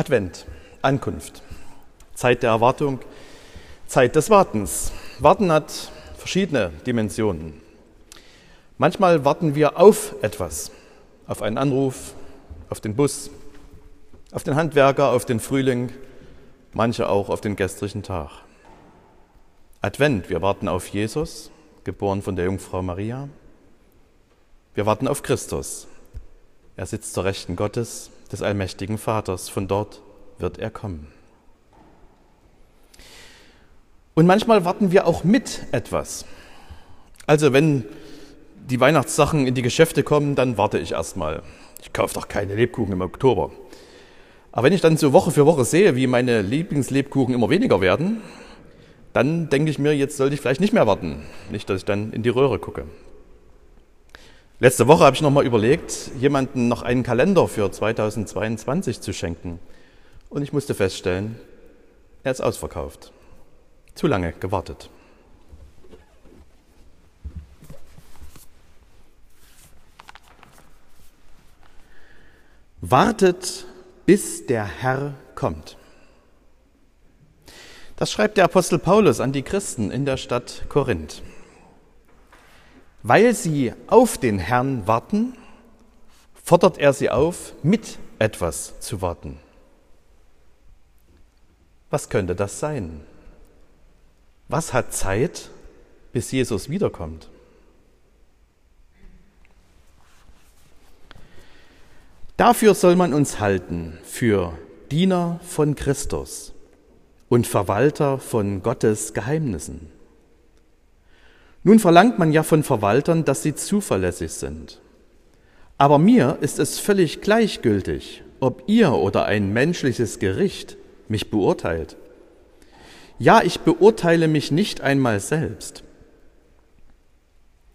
Advent, Ankunft, Zeit der Erwartung, Zeit des Wartens. Warten hat verschiedene Dimensionen. Manchmal warten wir auf etwas, auf einen Anruf, auf den Bus, auf den Handwerker, auf den Frühling, manche auch auf den gestrigen Tag. Advent, wir warten auf Jesus, geboren von der Jungfrau Maria. Wir warten auf Christus. Er sitzt zur Rechten Gottes, des allmächtigen Vaters. Von dort wird er kommen. Und manchmal warten wir auch mit etwas. Also wenn die Weihnachtssachen in die Geschäfte kommen, dann warte ich erstmal. Ich kaufe doch keine Lebkuchen im Oktober. Aber wenn ich dann so Woche für Woche sehe, wie meine Lieblingslebkuchen immer weniger werden, dann denke ich mir, jetzt sollte ich vielleicht nicht mehr warten. Nicht, dass ich dann in die Röhre gucke. Letzte Woche habe ich noch mal überlegt, jemandem noch einen Kalender für 2022 zu schenken. Und ich musste feststellen, er ist ausverkauft. Zu lange gewartet. Wartet, bis der Herr kommt. Das schreibt der Apostel Paulus an die Christen in der Stadt Korinth. Weil sie auf den Herrn warten, fordert er sie auf, mit etwas zu warten. Was könnte das sein? Was hat Zeit, bis Jesus wiederkommt? Dafür soll man uns halten, für Diener von Christus und Verwalter von Gottes Geheimnissen. Nun verlangt man ja von Verwaltern, dass sie zuverlässig sind. Aber mir ist es völlig gleichgültig, ob ihr oder ein menschliches Gericht mich beurteilt. Ja, ich beurteile mich nicht einmal selbst.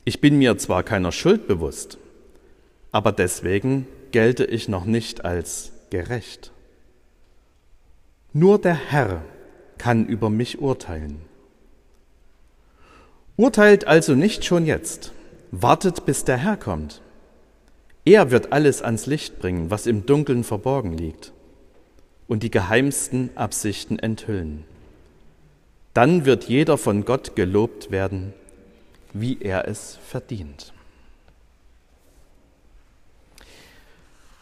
Ich bin mir zwar keiner Schuld bewusst, aber deswegen gelte ich noch nicht als gerecht. Nur der Herr kann über mich urteilen. Urteilt also nicht schon jetzt, wartet, bis der Herr kommt. Er wird alles ans Licht bringen, was im Dunkeln verborgen liegt, und die geheimsten Absichten enthüllen. Dann wird jeder von Gott gelobt werden, wie er es verdient.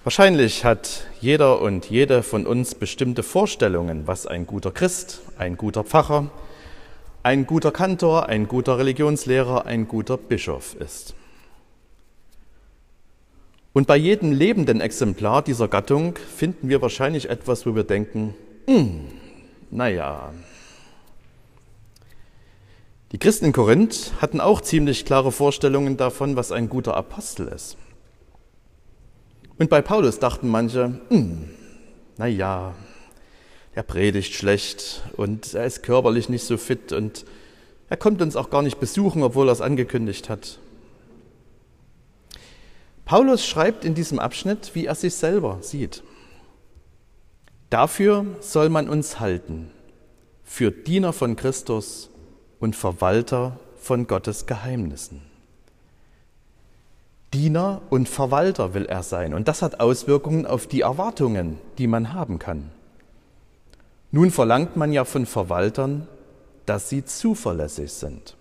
Wahrscheinlich hat jeder und jede von uns bestimmte Vorstellungen, was ein guter Christ, ein guter Pfarrer, ein guter Kantor, ein guter Religionslehrer, ein guter Bischof ist. Und bei jedem lebenden Exemplar dieser Gattung finden wir wahrscheinlich etwas, wo wir denken, hm, naja. Die Christen in Korinth hatten auch ziemlich klare Vorstellungen davon, was ein guter Apostel ist. Und bei Paulus dachten manche, hm, naja, er predigt schlecht und er ist körperlich nicht so fit und er kommt uns auch gar nicht besuchen, obwohl er es angekündigt hat. Paulus schreibt in diesem Abschnitt, wie er sich selber sieht. Dafür soll man uns halten, für Diener von Christus und Verwalter von Gottes Geheimnissen. Diener und Verwalter will er sein. Und das hat Auswirkungen auf die Erwartungen, die man haben kann. Nun verlangt man ja von Verwaltern, dass sie zuverlässig sind.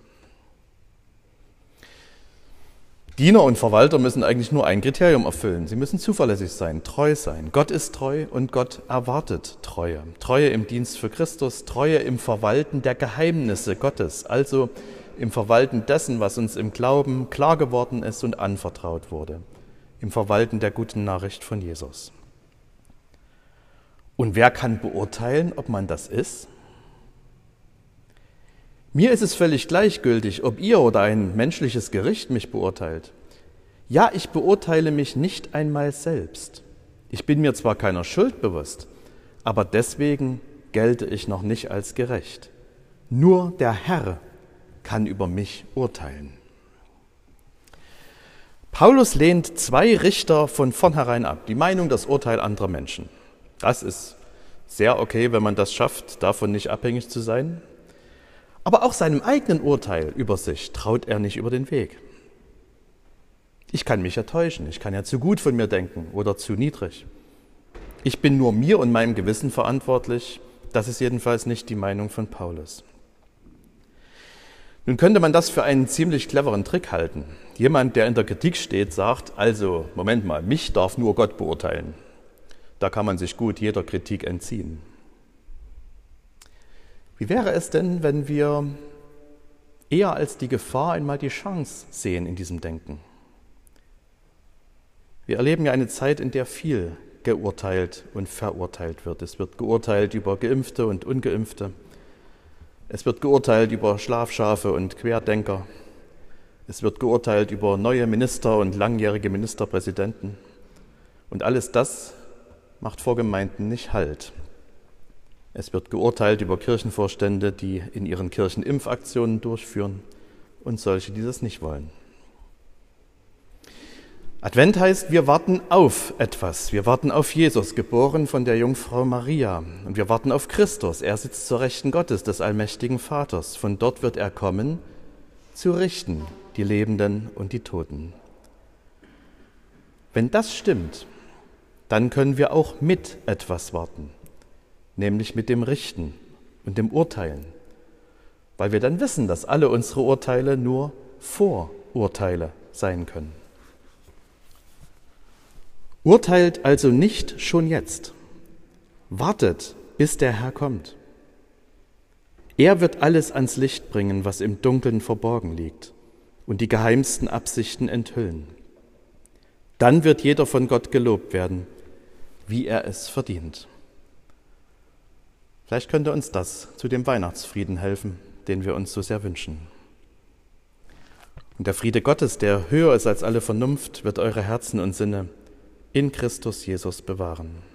Diener und Verwalter müssen eigentlich nur ein Kriterium erfüllen. Sie müssen zuverlässig sein, treu sein. Gott ist treu und Gott erwartet Treue. Treue im Dienst für Christus, Treue im Verwalten der Geheimnisse Gottes, also im Verwalten dessen, was uns im Glauben klar geworden ist und anvertraut wurde, im Verwalten der guten Nachricht von Jesus. Und wer kann beurteilen, ob man das ist? Mir ist es völlig gleichgültig, ob ihr oder ein menschliches Gericht mich beurteilt. Ja, ich beurteile mich nicht einmal selbst. Ich bin mir zwar keiner Schuld bewusst, aber deswegen gelte ich noch nicht als gerecht. Nur der Herr kann über mich urteilen. Paulus lehnt zwei Richter von vornherein ab, die Meinung, das Urteil anderer Menschen. Das ist sehr okay, wenn man das schafft, davon nicht abhängig zu sein. Aber auch seinem eigenen Urteil über sich traut er nicht über den Weg. Ich kann mich ja täuschen, ich kann ja zu gut von mir denken oder zu niedrig. Ich bin nur mir und meinem Gewissen verantwortlich. Das ist jedenfalls nicht die Meinung von Paulus. Nun könnte man das für einen ziemlich cleveren Trick halten. Jemand, der in der Kritik steht, sagt, also, Moment mal, mich darf nur Gott beurteilen. Da kann man sich gut jeder Kritik entziehen. Wie wäre es denn, wenn wir eher als die Gefahr einmal die Chance sehen in diesem Denken? Wir erleben ja eine Zeit, in der viel geurteilt und verurteilt wird. Es wird geurteilt über Geimpfte und Ungeimpfte. Es wird geurteilt über Schlafschafe und Querdenker. Es wird geurteilt über neue Minister und langjährige Ministerpräsidenten. Und alles das macht vor Gemeinden nicht Halt. Es wird geurteilt über Kirchenvorstände, die in ihren Kirchen Impfaktionen durchführen und solche, die das nicht wollen. Advent heißt, wir warten auf etwas. Wir warten auf Jesus, geboren von der Jungfrau Maria. Und wir warten auf Christus. Er sitzt zur Rechten Gottes, des allmächtigen Vaters. Von dort wird er kommen, zu richten die Lebenden und die Toten. Wenn das stimmt, dann können wir auch mit etwas warten, nämlich mit dem Richten und dem Urteilen, weil wir dann wissen, dass alle unsere Urteile nur Vorurteile sein können. Urteilt also nicht schon jetzt. Wartet, bis der Herr kommt. Er wird alles ans Licht bringen, was im Dunkeln verborgen liegt, und die geheimsten Absichten enthüllen. Dann wird jeder von Gott gelobt werden, wie er es verdient. Vielleicht könnte uns das zu dem Weihnachtsfrieden helfen, den wir uns so sehr wünschen. Und der Friede Gottes, der höher ist als alle Vernunft, wird eure Herzen und Sinne in Christus Jesus bewahren.